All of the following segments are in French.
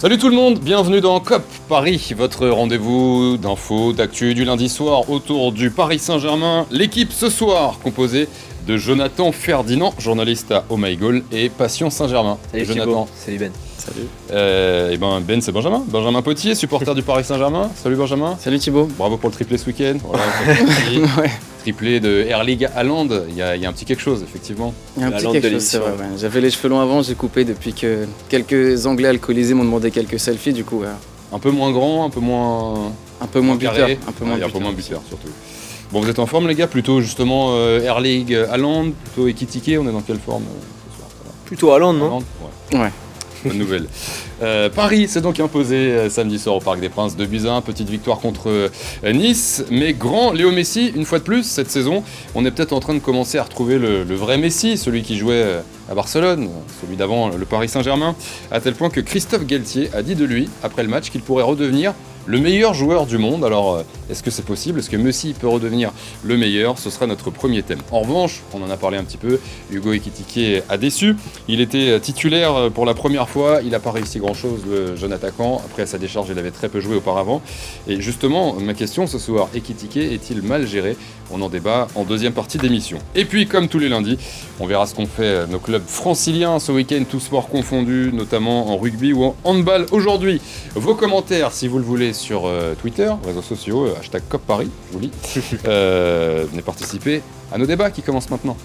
Salut tout le monde, bienvenue dans COP Paris, votre rendez-vous d'infos, d'actu du lundi soir autour du Paris Saint-Germain. L'équipe ce soir composée de Jonathan Ferdinand, journaliste à Oh My Goal, et Passion Saint-Germain. Salut Jonathan. Salut Ben. Salut. Euh, et ben Ben c'est Benjamin, Benjamin Potier, supporter du Paris Saint-Germain. Salut Benjamin. Salut Thibaut. Bravo pour le triplé ce week-end. Voilà, Ouais. Triplé de Air League Haaland, il y, a, il y a un petit quelque chose effectivement. Il y a un La petit quelque chose, c'est vrai. ouais. J'avais les cheveux longs avant, j'ai coupé depuis que quelques Anglais alcoolisés m'ont demandé quelques selfies, du coup, ouais. Un peu moins grand, un peu moins un peu moins carré. buteur. Un peu moins Ouais, un buteur. peu moins buteur surtout. Bon, vous êtes en forme les gars Plutôt justement euh, Air League Haaland, plutôt Ekitike, on est dans quelle forme euh, ce soir? Plutôt Hollande, non? Haaland Ouais. Ouais. Bonne nouvelle. Euh, Paris s'est donc imposé euh, samedi soir au Parc des Princes de Buzyn. Petite victoire contre euh, Nice. Mais grand Léo Messi, une fois de plus, cette saison, on est peut-être en train de commencer à retrouver le, vrai Messi, celui qui jouait à Barcelone, celui d'avant le Paris Saint-Germain, à tel point que Christophe Galtier a dit de lui, après le match, qu'il pourrait redevenir le meilleur joueur du monde. Alors, euh, est-ce que c'est possible? Est-ce que Messi peut redevenir le meilleur? Ce sera notre premier thème. En revanche, on en a parlé un petit peu, Hugo Ekitike a déçu. Il était euh, titulaire euh, pour la première fois, il n'a pas réussi grand-chose, le jeune attaquant. Après sa décharge, il avait très peu joué auparavant. Et justement, ma question ce soir, Ekitike est-il mal géré? On en débat en deuxième partie d'émission. Et puis, comme tous les lundis, on verra ce qu'ont fait nos clubs franciliens ce week-end, tous sports confondus, notamment en rugby ou en handball aujourd'hui. Vos commentaires, si vous le voulez, sur euh, Twitter, réseaux sociaux, euh, hashtag COP Paris, je vous lis. Euh, venez participer à nos débats qui commencent maintenant.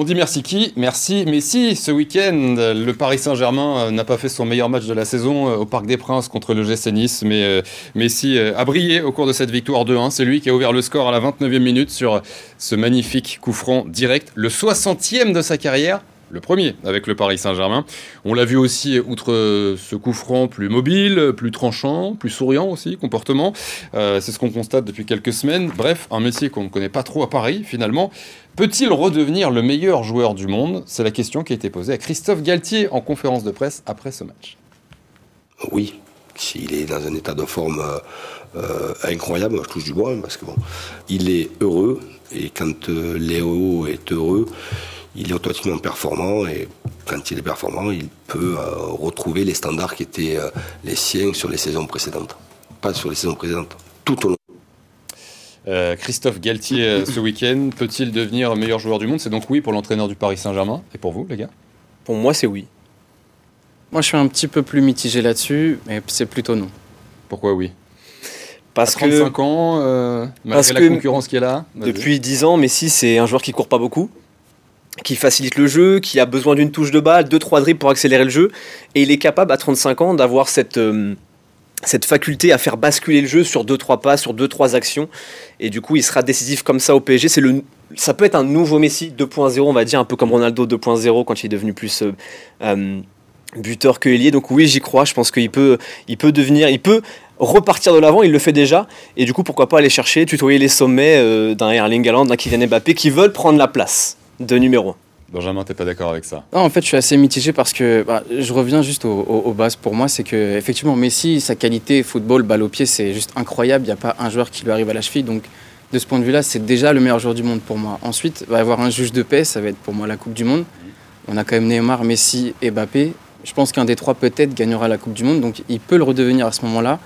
On dit merci qui Merci Messi. Ce week-end, le Paris Saint-Germain euh, n'a pas fait son meilleur match de la saison euh, au Parc des Princes contre le GC Nice, mais euh, Messi a brillé au cours de cette victoire 2-1. C'est lui qui a ouvert le score à la 29e minute sur ce magnifique coup franc direct, le 60e de sa carrière. Le premier avec le Paris Saint-Germain. On l'a vu aussi, outre euh, ce coup franc plus mobile, plus tranchant, plus souriant aussi, comportement. Euh, c'est ce qu'on constate depuis quelques semaines. Bref, un Messi qu'on ne connaît pas trop à Paris finalement. Peut-il redevenir le meilleur joueur du monde? C'est la question qui a été posée à Christophe Galtier en conférence de presse après ce match. Oui, s'il est dans un état de forme euh, incroyable, je touche du bois, hein, parce que bon, il est heureux, et quand Léo est heureux, il est automatiquement performant, et quand il est performant, il peut euh, retrouver les standards qui étaient euh, les siens sur les saisons précédentes. Pas sur les saisons précédentes, tout au long. Euh, Christophe Galtier ce week-end, peut-il devenir meilleur joueur du monde? C'est donc oui pour l'entraîneur du Paris Saint-Germain. Et pour vous, les gars? Pour moi, c'est oui. Moi, je suis un petit peu plus mitigé là-dessus, mais c'est plutôt non. Pourquoi oui? Parce À que 35 ans, euh, malgré parce la concurrence qui est là depuis 10 ans, Messi, c'est un joueur qui court pas beaucoup, qui facilite le jeu, qui a besoin d'une touche de balle, 2-3 dribbles pour accélérer le jeu. Et il est capable, à 35 ans, d'avoir cette, euh, cette faculté à faire basculer le jeu sur 2-3 pas, sur 2-3 actions. Et du coup, il sera décisif comme ça au PSG. C'est le, ça peut être un nouveau Messi 2.0, on va dire, un peu comme Ronaldo 2.0 quand il est devenu plus euh, euh, buteur que ailier. Donc oui, j'y crois. Je pense qu'il peut, il peut devenir, il peut repartir de l'avant. Il le fait déjà. Et du coup, pourquoi pas aller chercher, tutoyer les sommets d'un Erling Haaland, d'un Kylian Mbappé qui veulent prendre la place de numéro 1. Benjamin, t'es pas d'accord avec ça Non, en fait, je suis assez mitigé parce que bah, je reviens juste au- au- aux bases. Pour moi, c'est que effectivement, Messi, sa qualité football, balle au pied, c'est juste incroyable. Il n'y a pas un joueur qui lui arrive à la cheville. Donc, de ce point de vue-là, c'est déjà le meilleur joueur du monde pour moi. Ensuite, il va y avoir un juge de paix. Ça va être pour moi la Coupe du Monde. On a quand même Neymar, Messi et Mbappé. Je pense qu'un des trois peut-être gagnera la Coupe du Monde. Donc, il peut le redevenir à ce moment-là.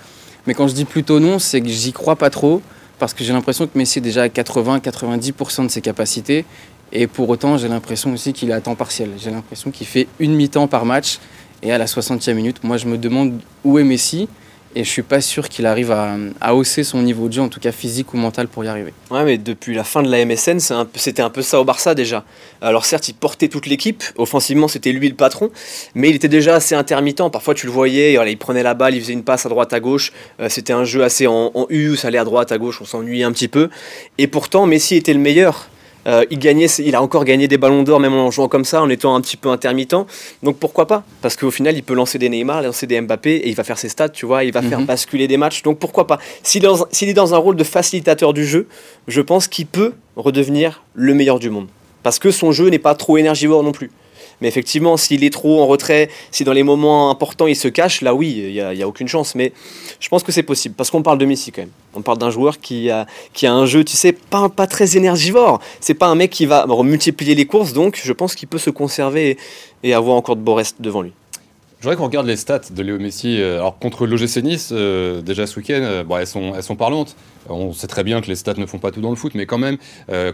Mais quand je dis plutôt non, c'est que j'y crois pas trop parce que j'ai l'impression que Messi est déjà à 80-90% de ses capacités. Et pour autant, j'ai l'impression aussi qu'il est à temps partiel. J'ai l'impression qu'il fait une mi-temps par match. Et à la 60e minute, moi, je me demande où est Messi. Et je suis pas sûr qu'il arrive à, hausser son niveau de jeu, en tout cas physique ou mental, pour y arriver. Ouais, mais depuis la fin de la MSN, c'était un peu ça au Barça déjà. Alors certes, il portait toute l'équipe, offensivement c'était lui le patron, mais il était déjà assez intermittent. Parfois tu le voyais, il prenait la balle, il faisait une passe à droite à gauche. Euh, c'était un jeu assez en, en U, ça allait à droite à gauche, on s'ennuyait un petit peu. Et pourtant, Messi était le meilleur. Euh, il, gagnait, il a encore gagné des ballons d'or même en jouant comme ça, en étant un petit peu intermittent. Donc pourquoi pas? Parce qu'au final, il peut lancer des Neymar, lancer des Mbappé, et il va faire ses stats, tu vois, il va faire Mhm. basculer des matchs. Donc pourquoi pas? S'il est, est dans un rôle de facilitateur du jeu, je pense qu'il peut redevenir le meilleur du monde. Parce que son jeu n'est pas trop énergivore non plus. Mais effectivement, s'il est trop en retrait, si dans les moments importants il se cache, là oui, il n'y a, aucune chance. Mais je pense que c'est possible. Parce qu'on parle de Messi quand même. On parle d'un joueur qui a, qui a un jeu, tu sais, pas, pas très énergivore. C'est pas un mec qui va multiplier les courses, donc je pense qu'il peut se conserver et avoir encore de beaux restes devant lui. Je voudrais qu'on regarde les stats de Léo Messi. Euh, alors contre l'OGC Nice, euh, déjà ce week-end, euh, bon, elles, sont, elles sont parlantes. On sait très bien que les stats ne font pas tout dans le foot, mais quand même,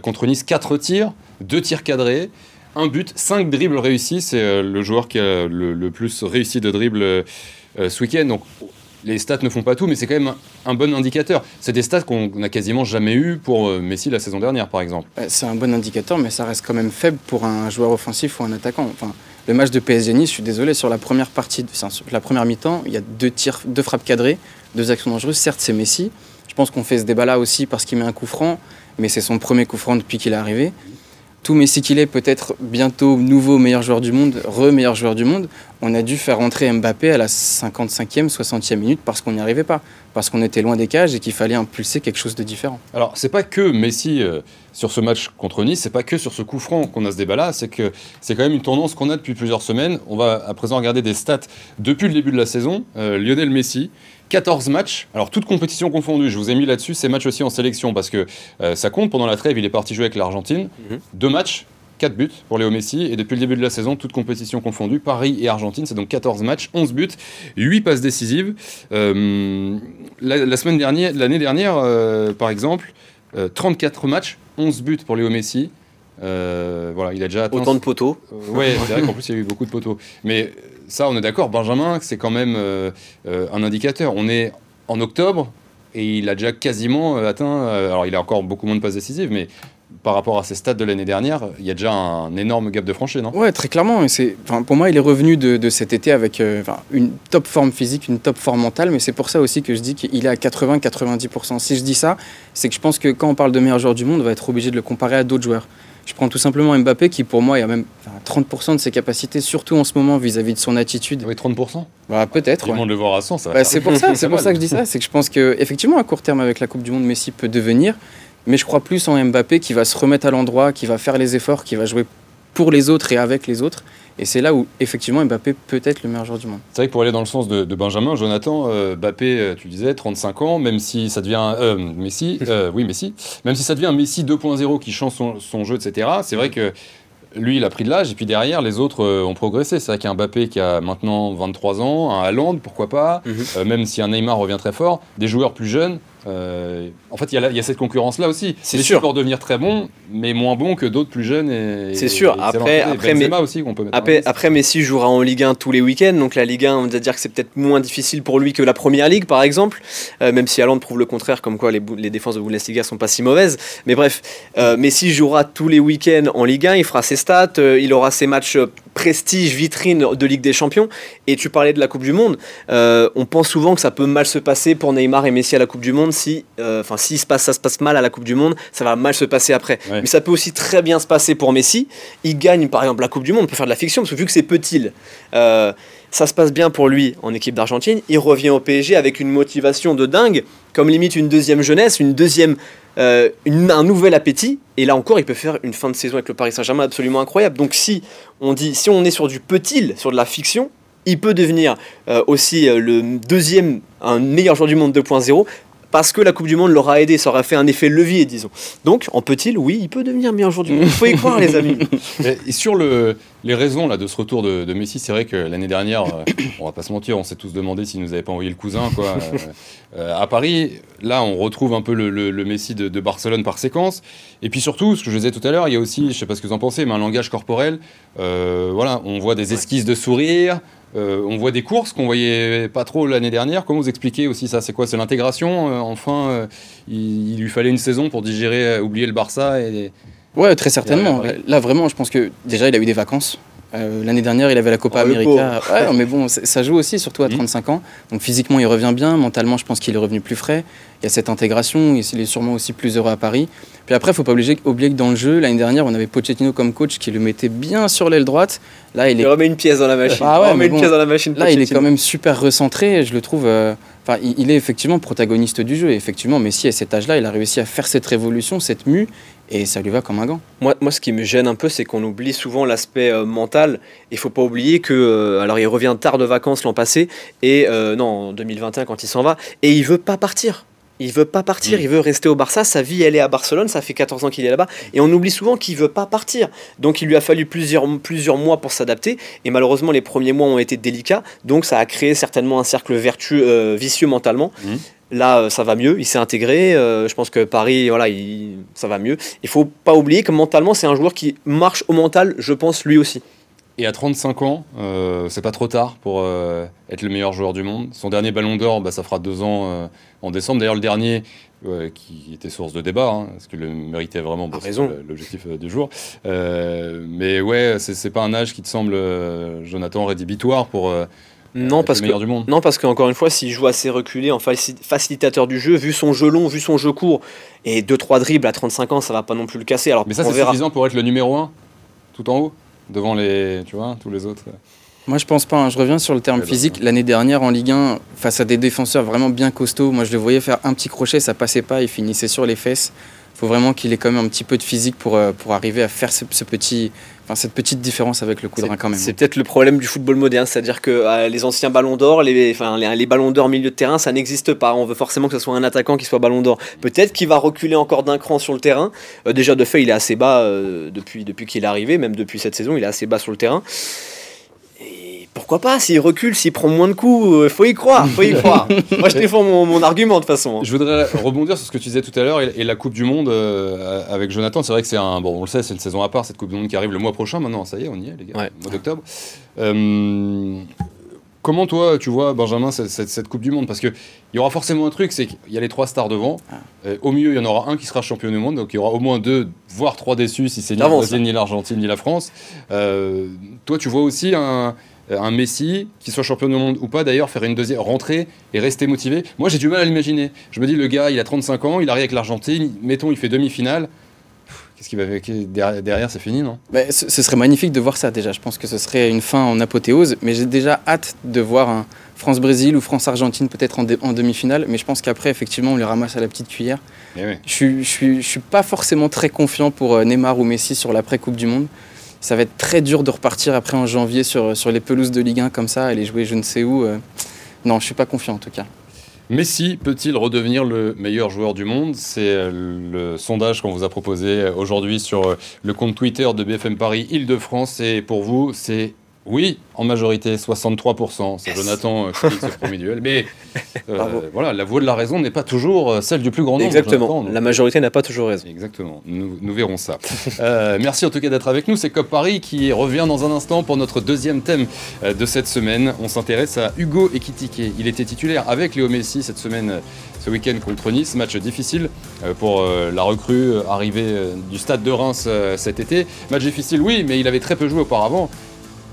contre Nice, 4 tirs, 2 tirs cadrés, un but, 5 dribbles réussis. C'est le joueur qui a le, plus réussi de dribbles ce week-end. Donc les stats ne font pas tout, mais c'est quand même un, bon indicateur. C'est des stats qu'on n'a quasiment jamais eu pour Messi la saison dernière, par exemple. C'est un bon indicateur, mais ça reste quand même faible pour un joueur offensif ou un attaquant. Enfin, le match de PSG Nice, je suis désolé, sur la première partie, la première mi-temps, il y a deux tirs, deux frappes cadrées, deux actions dangereuses. Certes, c'est Messi. Je pense qu'on fait ce débat-là aussi parce qu'il met un coup franc, mais c'est son premier coup franc depuis qu'il est arrivé tout Messi qu'il est, peut-être bientôt nouveau meilleur joueur du monde, re-meilleur joueur du monde, on a dû faire rentrer Mbappé à la 55e, 60e minute parce qu'on n'y arrivait pas, parce qu'on était loin des cages et qu'il fallait impulser quelque chose de différent. Alors, c'est pas que Messi euh, sur ce match contre Nice, c'est pas que sur ce coup franc qu'on a ce débat-là, c'est que c'est quand même une tendance qu'on a depuis plusieurs semaines. On va à présent regarder des stats depuis le début de la saison. Euh, Lionel Messi, 14 matchs, alors toutes compétitions confondues, je vous ai mis là-dessus ces matchs aussi en sélection parce que euh, ça compte. Pendant la trêve, il est parti jouer avec l'Argentine. Mhm. Deux matchs, 4 buts pour Léo Messi. Et depuis le début de la saison, toutes compétitions confondues, Paris et Argentine, c'est donc 14 matchs, 11 buts, 8 passes décisives. Euh, la, semaine dernière, l'année dernière, euh, par exemple, 34 matchs, 11 buts pour Léo Messi. voilà, il a déjà Autant de poteaux. ouais, c'est vrai qu'en plus il y a eu beaucoup de poteaux. Mais ça, on est d'accord. Benjamin, c'est quand même euh, euh, un indicateur. On est en octobre et il a déjà quasiment euh, atteint. alors, il a encore beaucoup moins de passes décisives, mais par rapport à ses stats de l'année dernière, il y a déjà un énorme gap de franchise, non? Ouais, très clairement. C'est, pour moi, il est revenu de, cet été avec une top forme physique, une top forme mentale, mais c'est pour ça aussi que je dis qu'il est à 80-90%. Si je dis ça, c'est que je pense que quand on parle de meilleur joueur du monde, on va être obligé de le comparer à d'autres joueurs. Je prends tout simplement Mbappé qui, pour moi, a même 30% de ses capacités, surtout en ce moment vis-à-vis de son attitude. Oui, 30% bah, Peut-être. Tout le monde le voit à 100, ça bah, C'est pour ça, c'est pour ça que je dis ça. C'est que je pense qu'effectivement, à court terme, avec la Coupe du Monde, Messi peut devenir. Mais je crois plus en Mbappé qui va se remettre à l'endroit, qui va faire les efforts, qui va jouer pour les autres et avec les autres. Et c'est là où, effectivement, Mbappé peut être le meilleur joueur du monde. C'est vrai que pour aller dans le sens de, Benjamin, Jonathan, euh, Mbappé, euh, tu disais, 35 ans, même si ça devient. Euh, Messi, oui, Messi. Même si ça devient un Messi 2.0 qui change son, jeu, etc., c'est vrai que lui, il a pris de l'âge, et puis derrière, les autres ont progressé. C'est vrai qu'il y a un Mbappé qui a maintenant 23 ans, un Haaland, pourquoi pas, mhm. même si un Neymar revient très fort, des joueurs plus jeunes euh, en fait, il y, a cette concurrence-là aussi. C'est sûr. pour devenir très bon, mais moins bon que d'autres plus jeunes. C'est sûr. après, après, mais, aussi peut après, après, Messi jouera en Ligue 1 tous les week-ends. Donc la Ligue 1, on va dire que c'est peut-être moins difficile pour lui que la Première Ligue, par exemple. Euh, même si Haaland prouve le contraire, comme quoi les, les défenses de Bundesliga sont pas si mauvaises. Mais bref, euh, Messi jouera tous les week-ends en Ligue 1. Il fera ses stats. il aura ses matchs prestige, vitrine de Ligue des Champions. Et tu parlais de la Coupe du Monde. on pense souvent que ça peut mal se passer pour Neymar et Messi à la Coupe du Monde si, euh, enfin, si se passe, ça se passe mal à la Coupe du Monde, ça va mal se passer après. Mais ça peut aussi très bien se passer pour Messi. Il gagne par exemple la Coupe du Monde, on peut faire de la fiction parce que vu que c'est petit, euh, ça se passe bien pour lui en équipe d'Argentine. Il revient au PSG avec une motivation de dingue, comme limite une deuxième jeunesse, une deuxième, euh, un nouvel appétit. Et là encore, il peut faire une fin de saison avec le Paris Saint-Germain absolument incroyable. Donc si on dit, si on est sur du petit, sur de la fiction, il peut devenir aussi le deuxième, un meilleur joueur du monde 2.0 parce que la Coupe du Monde l'aura aidé, ça aura fait un effet levier, disons. Donc, en peut-il, oui, il peut devenir meilleur joueur du monde. Il faut y croire, les amis. Et sur le, les raisons là, de ce retour de, Messi, c'est vrai que l'année dernière, euh, on va pas se mentir, on s'est tous demandé s'il nous avait pas envoyé le cousin. Quoi. Euh, euh, à Paris, là, on retrouve un peu le, Messi de, Barcelone par séquence. Et puis surtout, ce que je disais tout à l'heure, il y a aussi, je sais pas ce que vous en pensez, mais un langage corporel. voilà, on voit des esquisses de sourire. Euh, on voit des courses qu'on voyait pas trop l'année dernière. Comment vous expliquez aussi ça? C'est quoi? C'est l'intégration euh, Enfin, euh, il, lui fallait une saison pour digérer, oublier le Barça et. Ouais, très certainement. Là, vraiment, je pense que déjà, il a eu des vacances. L'année dernière, il avait la Copa oh, América. Ouais, mais bon, ça joue aussi, surtout à 35 mmh. ans. Donc physiquement, il revient bien. Mentalement, je pense qu'il est revenu plus frais. Il y a cette intégration. Il est sûrement aussi plus heureux à Paris. Puis après, il ne faut pas oublier, oublier que dans le jeu, l'année dernière, on avait Pochettino comme coach qui le mettait bien sur l'aile droite. Là, il, est... remet une pièce dans la machine. Ah ouais, une pièce dans la machine. Là, il est quand même super recentré. Je le trouve. Euh, Enfin, il, il est effectivement protagoniste du jeu. Et effectivement, Messi, à cet âge-là, il a réussi à faire cette révolution, cette mue, et ça lui va comme un gant. Moi, moi, ce qui me gêne un peu, c'est qu'on oublie souvent l'aspect euh, mental. Il faut pas oublier que, euh, alors, il revient tard de vacances l'an passé, et euh, non, en 2021 quand il s'en va, et il veut pas partir. Il veut pas partir, Mm. il veut rester au Barça. Sa vie, elle est à Barcelone. Ça fait 14 ans qu'il est là-bas, et on oublie souvent qu'il veut pas partir. Donc, il lui a fallu plusieurs, plusieurs mois pour s'adapter, et malheureusement, les premiers mois ont été délicats. Donc, ça a créé certainement un cercle vertueux, euh, vicieux mentalement. Mm. Là, euh, ça va mieux, il s'est intégré. euh, je pense que Paris, voilà, il- ça va mieux. Il faut pas oublier que mentalement, c'est un joueur qui marche au mental, je pense, lui aussi. Et à 35 ans, euh, c'est pas trop tard pour euh, être le meilleur joueur du monde. Son dernier ballon d'or, bah, ça fera deux ans euh, en décembre. D'ailleurs, le dernier, qui était source de débat, hein, parce qu'il le méritait vraiment, bon, A c'est raison. le- l'objectif du jour. Mais ouais, c'est pas un âge qui te semble, Jonathan, rédhibitoire pour Non, être parce que meilleur du monde. non, parce qu'encore une fois, s'il joue assez reculé en faci- facilitateur du jeu, vu son jeu long, vu son jeu court, et 2-3 dribbles à 35 ans, ça va pas non plus le casser. Alors, Mais ça, c'est verra. suffisant pour être le numéro 1, tout en haut, devant les, tu vois, tous les autres. Moi, je pense pas. hein. Je reviens sur le terme Ouais, physique. L'année dernière, en Ligue 1, face à des défenseurs vraiment bien costauds, moi, je le voyais faire un petit crochet, ça passait pas, il finissait sur les fesses. Il faut vraiment qu'il ait quand même un petit peu de physique pour, euh, pour arriver à faire ce, ce petit, enfin, cette petite différence avec le coup de rein quand même. C'est peut-être le problème du football moderne, c'est-à-dire que euh, les anciens ballons d'or, les, enfin, les, les ballons d'or milieu de terrain, ça n'existe pas. On veut forcément que ce soit un attaquant qui soit ballon d'or. Peut-être qu'il va reculer encore d'un cran sur le terrain. Euh, déjà, de fait, il est assez bas euh, depuis, depuis qu'il est arrivé, même depuis cette saison, il est assez bas sur le terrain. Pourquoi pas, s'il recule, s'il prend moins de coups, euh, faut y croire, faut y croire. Moi, je défends mon, mon argument de toute façon. Je voudrais rebondir sur ce que tu disais tout à l'heure et, et la Coupe du Monde euh, avec Jonathan. C'est vrai que c'est un. Bon, on le sait, c'est une saison à part, cette Coupe du Monde qui arrive le mois prochain maintenant. Ça y est, on y est, les gars. Ouais. Mois d'octobre. Euh, comment, toi, tu vois, Benjamin, cette, cette- cette Coupe du Monde? Parce qu'il y aura forcément un truc c'est qu'il y a les trois stars devant. Ah. Au milieu, il y en aura un qui sera champion du monde. Donc il y aura au moins deux, voire trois déçus si c'est ni le Brésil, ni l'Argentine, ni la France. Euh, toi, tu vois aussi un. Un Messi, qui soit champion du monde ou pas d'ailleurs, faire une deuxième rentrer et rester motivé. Moi, j'ai du mal à l'imaginer. Je me dis, le gars, il a 35 ans, il arrive avec l'Argentine, mettons, il fait demi-finale. Qu'est-ce qu'il va avec derrière, c'est fini, non? Mais ce, ce serait magnifique de voir ça déjà. Je pense que ce serait une fin en apothéose. Mais j'ai déjà hâte de voir un France-Brésil ou France-Argentine peut-être en, demi-finale. Mais je pense qu'après, effectivement, on les ramasse à la petite cuillère. Eh oui. Je je suis, pas forcément très confiant pour euh, Neymar ou Messi sur l'après-Coupe du Monde. Ça va être très dur de repartir après en janvier sur, sur les pelouses de Ligue 1 comme ça, aller jouer je ne sais où. euh. Non, je suis pas confiant en tout cas. Messi peut-il redevenir le meilleur joueur du monde? C'est euh, le sondage qu'on vous a proposé euh, aujourd'hui sur le compte Twitter de BFM Paris Île-de-France. Et pour vous, c'est oui, en majorité, 63%. C'est Jonathan euh, qui dit ce premier duel. Mais euh, voilà, la voix de la raison n'est pas toujours euh, celle du plus grand nombre. Exactement. Jonathan, donc- La majorité n'a pas toujours raison. Exactement, nous, nous verrons ça. Euh, merci en tout cas d'être avec nous. C'est Cop Paris qui revient dans un instant pour notre deuxième thème de cette semaine. On s'intéresse à Hugo Ekitike. Il était titulaire avec Léo Messi cette semaine, ce week-end contre Nice. Match difficile pour la recrue arrivée du stade de Reims cet été. Match difficile, oui, mais il avait très peu joué auparavant.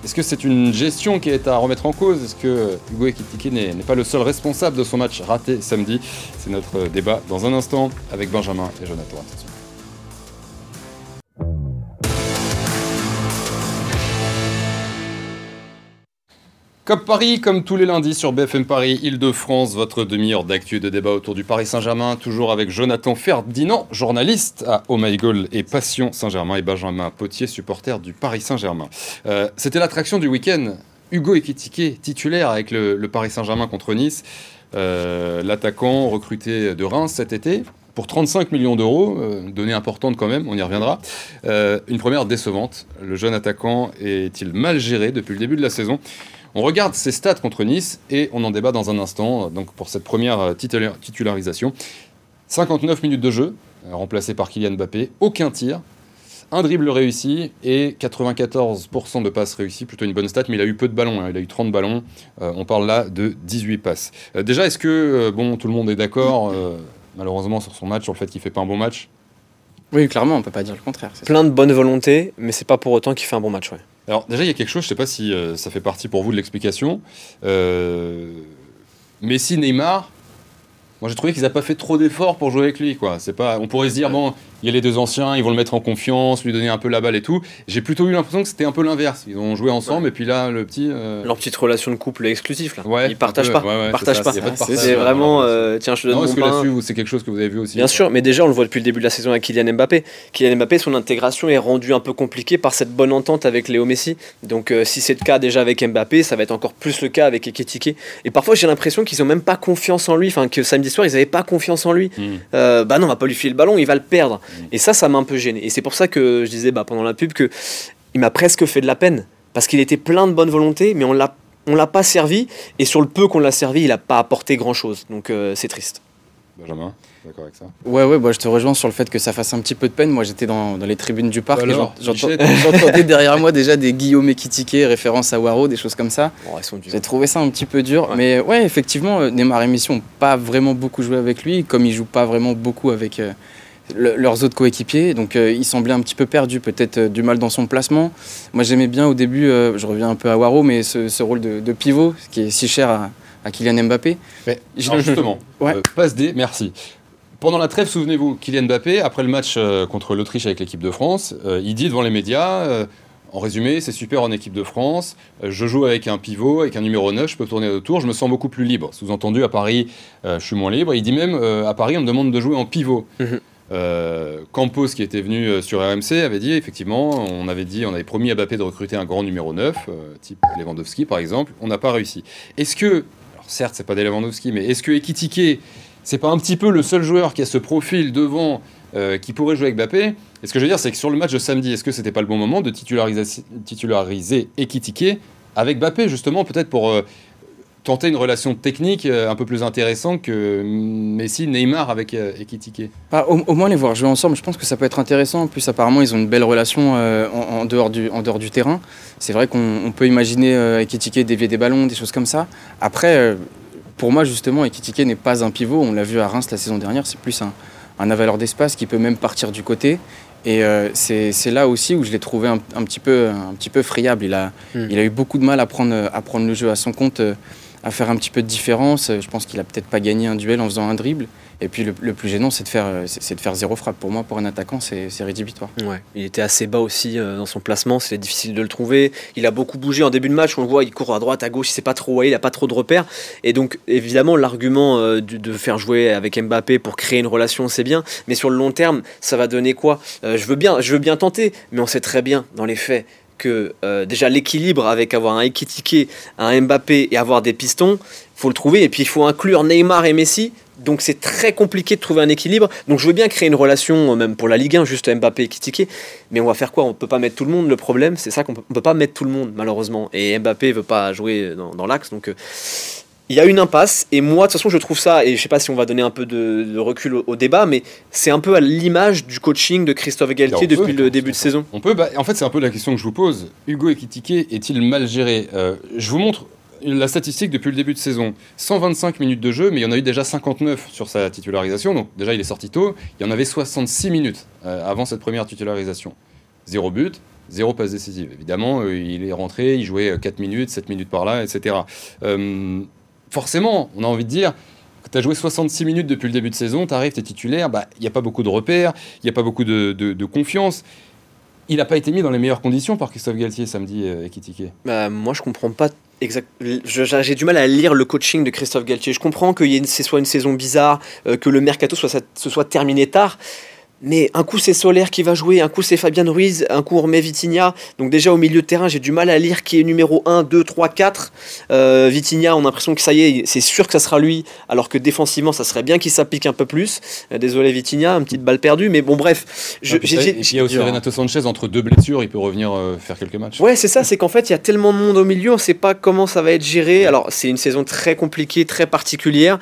Est-ce que c'est une gestion qui est à remettre en cause? Est-ce que Hugo Ekitike n'est pas le seul responsable de son match raté samedi? C'est notre débat dans un instant avec Benjamin et Jonathan. Cop Paris, comme tous les lundis sur BFM Paris, Île-de-France, votre demi-heure d'actu et de débat autour du Paris Saint-Germain, toujours avec Jonathan Ferdinand, journaliste à Oh My Goal et Passion Saint-Germain, et Benjamin Potier, supporter du Paris Saint-Germain. Euh, C'était l'attraction du week-end. Hugo Ekitike, titulaire avec le, Paris Saint-Germain contre Nice, Euh, l'attaquant recruté de Reims cet été. Pour 35 millions d'euros, euh, donnée quand même, on y reviendra. Euh, une première décevante. Le jeune attaquant est-il mal géré depuis le début de la saison? On regarde ses stats contre Nice et on en débat dans un instant. Donc pour cette première euh, titula- titularisation, 59 minutes de jeu, euh, remplacé par Kylian Mbappé, aucun tir, un dribble réussi et 94% de passes réussies, plutôt une bonne stat, mais il a eu peu de ballons, hein, il a eu 30 ballons, Euh, on parle là de 18 passes. Euh, déjà, est-ce que, euh, bon, tout le monde est d'accord, euh, malheureusement sur son match, sur le fait qu'il fait pas un bon match? Oui, clairement, on peut pas dire le contraire. c'est Plein de bonne volonté, mais c'est pas pour autant qu'il fait un bon match. Ouais. Alors déjà, il y a quelque chose, je ne sais pas si euh, ça fait partie pour vous de l'explication. Euh, Messi, Neymar, moi j'ai trouvé qu'ils n'ont pas fait trop d'efforts pour jouer avec lui. Quoi. Pas, on pourrait se dire, bon, il y a les deux anciens, ils vont le mettre en confiance, lui donner un peu la balle et tout. J'ai plutôt eu l'impression que c'était un peu l'inverse. Ils ont joué ensemble et puis là, le petit. euh, Leur petite relation de couple est exclusive là. Ouais, Ils partagent un pas. peu, ouais, ouais, partagent pas. c'est ouais, vraiment, ouais, euh, tiens, je te donne Non, mon que pain. là-dessus, vous- c'est quelque chose que vous avez vu aussi Bien sûr, mais déjà on le voit depuis le début de la saison avec Kylian Mbappé. Kylian Mbappé, son intégration est rendue un peu compliquée par cette bonne entente avec Léo Messi. Donc euh, si c'est le cas déjà avec Mbappé, ça va être encore plus le cas avec Ekitike. Et parfois j'ai l'impression qu'ils ont même pas confiance en lui, enfin que samedi soir ils avaient pas confiance en lui. Hmm. Bah non, on va pas lui filer le ballon, il va le perdre. Et ça, ça m'a un peu gêné. Et c'est pour ça que je disais bah, pendant la pub que il m'a presque fait de la peine parce qu'il était plein de bonne volonté, mais on l'a on l'a pas servi et sur le peu qu'on l'a servi, il a pas apporté grand chose. Donc euh, c'est triste. Benjamin, d'accord avec ça? Ouais, ouais, bah, je te rejoins sur le fait que ça fasse un petit peu de peine. Moi, j'étais dans, dans les tribunes du parc Alors, et Michel j'entendais derrière moi déjà des Guillaume Ekitike, référence à Waro, des choses comme ça. Bon, durs. J'ai trouvé ça un petit peu dur. Ouais. Mais ouais, effectivement, euh, Neymar et Messi n'ont pas vraiment beaucoup joué avec lui, comme ils jouent pas vraiment beaucoup avec euh, le- leurs autres coéquipiers. Donc euh, il semblait un petit peu perdu, peut-être euh, du mal dans son placement. Moi, j'aimais bien au début, euh, je reviens un peu à Waro, mais ce, ce rôle de, de pivot, qui est si cher à, à Kylian Mbappé. Mais, alors justement, Ouais. passe D, merci. Pendant la trêve, souvenez-vous, Kylian Mbappé, après le match contre l'Autriche avec l'équipe de France, il dit devant les médias, en résumé, c'est super en équipe de France, je joue avec un pivot, avec un numéro 9, je peux tourner autour, je me sens beaucoup plus libre. Sous-entendu, à Paris, je suis moins libre. Il dit même, à Paris, on me demande de jouer en pivot. Mhm. Euh, Campos, qui était venu euh, sur RMC, avait dit effectivement, on avait dit, on avait promis à Mbappé de recruter un grand numéro 9, euh, type Lewandowski par exemple, on n'a pas réussi. Est-ce que, alors certes, c'est pas des Lewandowski, mais est-ce que Ekitike, c'est pas un petit peu le seul joueur qui a ce profil devant euh, qui pourrait jouer avec Mbappé? Et ce que je veux dire, c'est que sur le match de samedi, est-ce que c'était pas le bon moment de titulariser, titulariser Ekitike avec Mbappé, justement, peut-être pour tenter une relation technique euh, un peu plus intéressante que Messi, Neymar avec euh, Ekitike Ah, au, au moins les voir jouer ensemble, je pense que ça peut être intéressant. En plus, apparemment, ils ont une belle relation euh, en, en dehors du, en dehors du terrain. C'est vrai qu'on on peut imaginer euh, Ekitike dévier des ballons, des choses comme ça. Après, euh, pour moi, justement, Ekitike n'est pas un pivot. On l'a vu à Reims la saison dernière. C'est plus un, un avaleur d'espace qui peut même partir du côté. Et euh, c'est là aussi où je l'ai trouvé un, un petit peu, un petit peu friable. Il a, Hmm. il a eu beaucoup de mal à prendre, à prendre le jeu à son compte, euh, à faire un petit peu de différence. Je pense qu'il a peut-être pas gagné un duel en faisant un dribble. Et puis le, plus gênant, c'est de, faire, c'est c'est de faire zéro frappe. Pour moi, pour un attaquant, c'est c'est rédhibitoire. Ouais, il était assez bas aussi euh, dans son placement, c'était difficile de le trouver. Il a beaucoup bougé en début de match, on le voit, il court à droite, à gauche, il sait pas trop où aller, il a pas trop de repères. Et donc, évidemment, l'argument euh, de faire jouer avec Mbappé pour créer une relation, c'est bien. Mais sur le long terme, ça va donner quoi? Euh, je, veux bien, je veux bien tenter, mais on sait très bien, dans les faits, que euh, déjà l'équilibre avec avoir un Ekitike, un Mbappé et avoir des pistons, faut le trouver. Et puis il faut inclure Neymar et Messi. Donc c'est très compliqué de trouver un équilibre. Donc je veux bien créer une relation, euh, même pour la Ligue 1, juste Mbappé et Ekitike. Mais on va faire quoi? On peut pas mettre tout le monde. Le problème, c'est ça qu'on peut, peut pas mettre tout le monde, malheureusement. Et Mbappé veut pas jouer dans, dans l'axe. Donc euh, il y a une impasse. Et moi, de toute façon, je trouve ça, et je sais pas si on va donner un peu de, de recul au, au débat, mais c'est un peu à l'image du coaching de Christophe Galtier peut, depuis le début de saison. On peut, bah, en fait, c'est un peu la question que je vous pose. Hugo Ekitike est-il mal géré? Euh, Je vous montre la statistique depuis le début de saison. 125 minutes de jeu, mais il y en a eu déjà 59 sur sa titularisation. Donc déjà, il est sorti tôt. Il y en avait 66 minutes euh, avant cette première titularisation. Zéro but, zéro passe décisive. Évidemment, euh, il est rentré, il jouait euh, 4 minutes, 7 minutes par là, etc. Euh, forcément, on a envie de dire, tu as joué 66 minutes depuis le début de saison, tu arrives, tu es titulaire, bah, il n'y a pas beaucoup de repères, il n'y a pas beaucoup de, confiance. Il n'a pas été mis dans les meilleures conditions par Christophe Galtier samedi, euh, Ekitike. Bah, moi, je comprends pas exact. J'ai du mal à lire le coaching de Christophe Galtier. Je comprends que ce soit une saison bizarre, euh, que le mercato se soit terminé tard. Mais un coup c'est Solaire qui va jouer, un coup c'est Fabien Ruiz, un coup on remet Vitinha. Donc déjà au milieu de terrain j'ai du mal à lire qui est numéro 1, 2, 3, 4. Euh, Vitinha on a l'impression que ça y est, c'est sûr que ça sera lui, alors que défensivement ça serait bien qu'il s'applique un peu plus. Euh, désolé Vitinha, une petite balle perdue, mais bon bref. Je, puis, et puis il y a aussi hein. Renato Sanchez, entre deux blessures, il peut revenir euh, faire quelques matchs. Ouais, c'est ça, c'est qu'en fait, il y a tellement de monde au milieu, on sait pas comment ça va être géré. Alors, c'est une saison très compliquée, très particulière,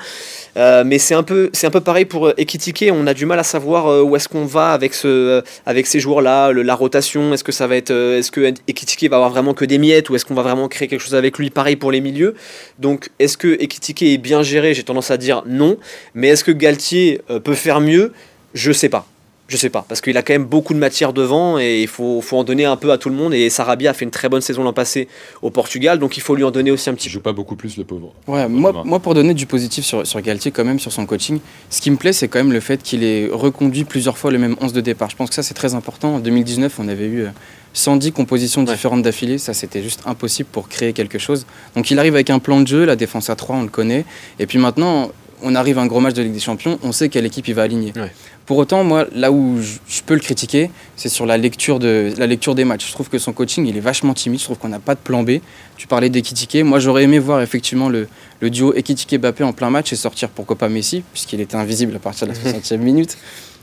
euh, mais c'est un, peu, c'est un peu pareil pour Ekitike, on a du mal à savoir euh, où est-ce qu'on va avec, ce, euh, avec ces joueurs-là, la rotation, est-ce que ça va être, euh, est-ce que Ekitike va avoir vraiment que des miettes, ou est-ce qu'on va vraiment créer quelque chose avec lui, pareil pour les milieux? Donc, est-ce que Ekitike est bien géré? J'ai tendance à dire non, mais est-ce que Galtier euh, peut faire mieux? Je sais pas. Je sais pas, parce qu'il a quand même beaucoup de matière devant et il faut, faut en donner un peu à tout le monde. Et Sarabia a fait une très bonne saison l'an passé au Portugal, donc il faut lui en donner aussi un petit Il peu. joue pas beaucoup plus le pauvre. Ouais, moi, moi, pour donner du positif sur, sur Galtier, quand même, sur son coaching, ce qui me plaît, c'est quand même le fait qu'il ait reconduit plusieurs fois le même 11 de départ. Je pense que ça, c'est très important. En 2019, on avait eu euh, 110 compositions Ouais. différentes d'affilée. Ça, c'était juste impossible pour créer quelque chose. Donc, il arrive avec un plan de jeu, la défense à 3, on le connaît. Et puis maintenant, on arrive à un gros match de Ligue des Champions, on sait quelle équipe il va aligner. Ouais. Pour autant, moi, là où je, peux le critiquer, c'est sur la lecture, de, la lecture des matchs. Je trouve que son coaching, il est vachement timide. Je trouve qu'on n'a pas de plan B. Tu parlais d'Ekitike. Moi, j'aurais aimé voir effectivement le, le duo Ekitike-Bappé en plein match et sortir pourquoi pas Messi, puisqu'il était invisible à partir de la 60e minute.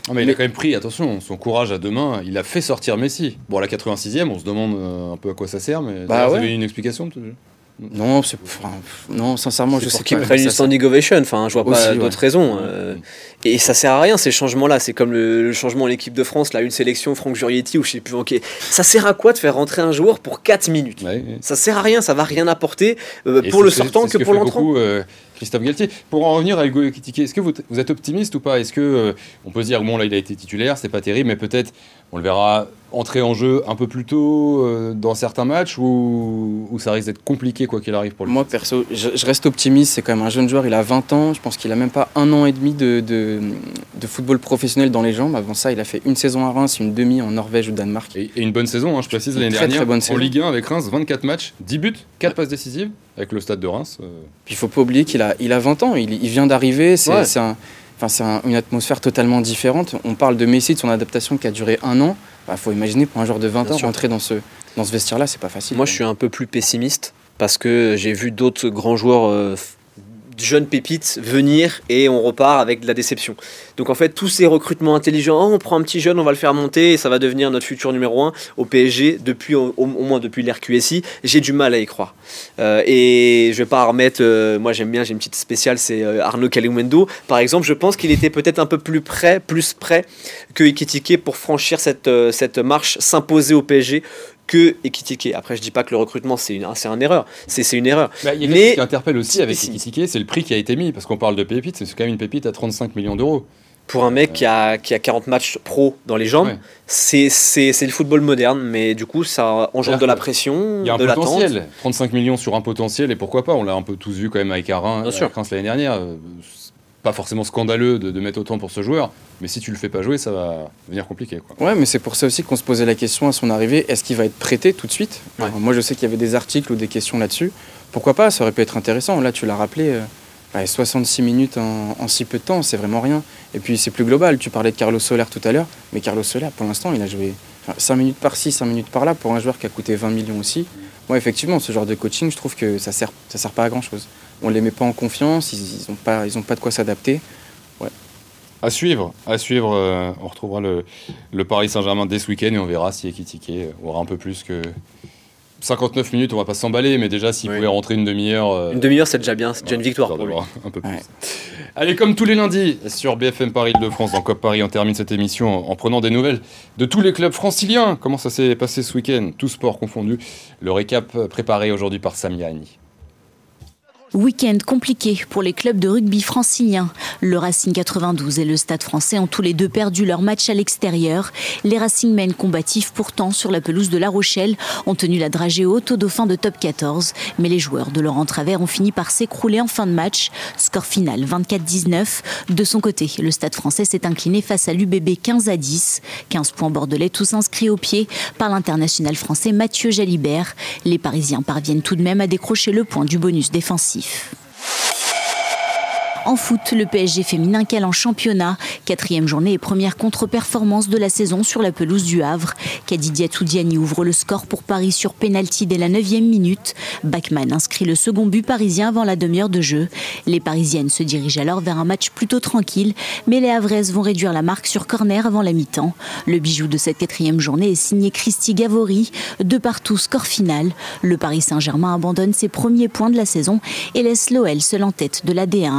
Ah, mais il a quand même pris, attention, son courage à deux mains, il a fait sortir Messi. Bon, à la 86e, on se demande euh, un peu à quoi ça sert, mais Bah d'ailleurs, vous ouais. avez une explication Non, c'est, enfin, non, sincèrement, je sais pour qu'il pas. prenne Ça, une standing ovation. Enfin, je vois pas Aussi, ouais. d'autres raisons. euh, et ça sert à rien ces changements-là. C'est comme le, le changement en l'équipe de France, là, une sélection, Franck Jurietti ou je sais plus. Ok, ça sert à quoi de faire rentrer un joueur pour 4 minutes Ouais, ouais. Ça sert à rien. Ça va rien apporter euh, pour le sortant que, que pour l'entrant. euh, Christophe Galtier. Pour en revenir à Hugo Ekitike, est-ce que vous, vous êtes optimiste ou pas? Est-ce que euh, on peut se dire bon là il a été titulaire, c'est pas terrible, mais peut-être on le verra entrer en jeu un peu plus tôt euh, dans certains matchs ou, ou ça risque d'être compliqué quoi qu'il arrive pour lui? Moi, perso, je, je reste optimiste. C'est quand même un jeune joueur. Il a 20 ans. Je pense qu'il a même pas un an et demi de, de, de football professionnel dans les jambes. Avant ça, il a fait une saison à Reims, une demi en Norvège ou Danemark. Et, et une bonne saison, hein, je précise l'année très, très dernière bonne en saison. Ligue 1 avec Reims, 24 matchs, 10 buts, 4 passes décisives avec le Stade de Reims. euh, Puis il faut pas oublier qu'il a, il a 20 ans. Il, il vient d'arriver. C'est Ouais. un- un- une atmosphère totalement différente. On parle de Messi, de son adaptation qui a duré un an. Il faut imaginer pour un joueur de 20 Bien ans sûr. rentrer dans ce, dans ce vestiaire-là, c'est pas facile. Moi, je suis un peu plus pessimiste parce que j'ai vu d'autres grands joueurs, euh, jeunes pépites, venir et on repart avec de la déception. Donc, en fait, tous ces recrutements intelligents, Oh, on prend un petit jeune, on va le faire monter et ça va devenir notre futur numéro 1 au PSG, depuis, au, moins depuis l'RQSI, j'ai du mal à y croire. Euh, et je vais pas remettre, euh, moi j'aime bien, j'ai une petite spéciale, c'est euh, Arnaud Calumendo. Par exemple, je pense qu'il était peut-être un peu plus près, plus près que Ekitike pour franchir cette, cette marche, s'imposer au PSG que Ekitike. Après, je dis pas que le recrutement c'est une, c'est une erreur, c'est c'est une erreur. Bah, il y a Mais- chose qui interpelle aussi avec. Ekitike, c'est le prix qui a été mis, parce qu'on parle de pépite, c'est quand même une pépite à 35 millions d'euros. Pour un mec qui a, qui a 40 matchs pro dans les jambes, Ouais. c'est c'est c'est le football moderne, mais du coup ça engendre de la pression, Il y a un de l'attente. potentiel, 35 millions sur un potentiel, et pourquoi pas On l'a un peu tous vu quand même avec Arin, Bien sûr. avec Reims l'année dernière. Euh, Pas forcément scandaleux de, de mettre autant pour ce joueur, mais si tu le fais pas jouer, ça va devenir compliqué. Quoi. Ouais, mais c'est pour ça aussi qu'on se posait la question à son arrivée est-ce qu'il va être prêté tout de suite? Ouais. Alors, Moi, je sais qu'il y avait des articles ou des questions là-dessus. Pourquoi pas? Ça aurait pu être intéressant. Là, tu l'as rappelé, euh, ouais, 66 minutes en, en si peu de temps, c'est vraiment rien. Et puis, c'est plus global. Tu parlais de Carlos Soler tout à l'heure, mais Carlos Soler, pour l'instant, il a joué 5 minutes par-ci, 5 minutes par-là pour un joueur qui a coûté 20 millions aussi. Moi, effectivement, ce genre de coaching, je trouve que ça sert, ça sert pas à grand-chose. On les met pas en confiance, ils, ils ont pas, ils ont pas de quoi s'adapter. À suivre, à suivre. euh, on retrouvera le, le Paris Saint-Germain dès ce week-end et on verra si Ekitike aura un peu plus que 59 minutes. On va pas s'emballer, mais déjà s'il Oui. pouvait rentrer une demi-heure. euh, Une demi-heure, c'est déjà bien, c'est déjà une victoire pour lui. Un peu plus. Ouais. Allez, comme tous les lundis sur BFM Paris de France, dans COP Paris, on termine cette émission en, en prenant des nouvelles de tous les clubs franciliens. Comment ça s'est passé ce week-end? Tous sports confondus. Le récap euh, préparé aujourd'hui par Samia Annie. Week-end compliqué pour les clubs de rugby franciliens. Le Racing 92 et le Stade français ont tous les deux perdu leur match à l'extérieur. Les Racingmen combatifs pourtant sur la pelouse de La Rochelle ont tenu la dragée haute au dauphin de top 14. Mais les joueurs de Laurent Travers ont fini par s'écrouler en fin de match. Score final 24-19. De son côté, le Stade français s'est incliné face à l'UBB 15 à 10. 15 points bordelais tous inscrits au pied par l'international français Mathieu Jalibert. Les Parisiens parviennent tout de même à décrocher le point du bonus défensif. collectif. En foot, le PSG féminin cale en championnat. Quatrième journée et première contre-performance de la saison sur la pelouse du Havre. Kadidia Toudiani ouvre le score pour Paris sur pénalty dès la 9 minute. Bachmann inscrit le second but parisien avant la demi-heure de jeu. Les Parisiennes se dirigent alors vers un match plutôt tranquille, mais les Havraises vont réduire la marque sur corner avant la mi-temps. Le bijou de cette quatrième journée est signé Christy Gavori. De partout, score final. Le Paris Saint-Germain abandonne ses premiers points de la saison et laisse l'OL seul en tête de la D1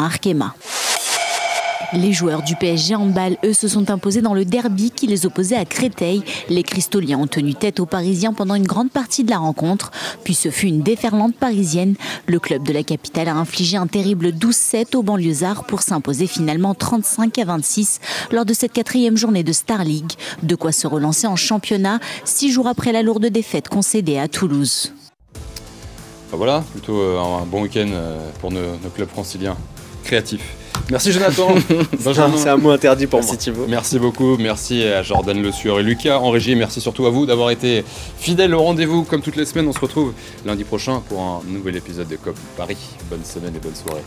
Les joueurs du PSG handball, eux, se sont imposés dans le derby qui les opposait à Créteil. Les Cristoliens ont tenu tête aux Parisiens pendant une grande partie de la rencontre, puis ce fut une déferlante parisienne. Le club de la capitale a infligé un terrible 12-7 aux banlieusards pour s'imposer finalement 35 à 26 lors de cette quatrième journée de Star League. De quoi se relancer en championnat, six jours après la lourde défaite concédée à Toulouse. Ah, voilà, plutôt euh, un bon week-end euh, pour nos clubs franciliens créatif. Merci Jonathan. c'est un mot interdit pour merci moi. Merci beaucoup. Merci à Jordan Le Sueur et Lucas en régie. Merci surtout à vous d'avoir été fidèles au rendez-vous. Comme toutes les semaines, on se retrouve lundi prochain pour un nouvel épisode de COP Paris. Bonne semaine et bonne soirée.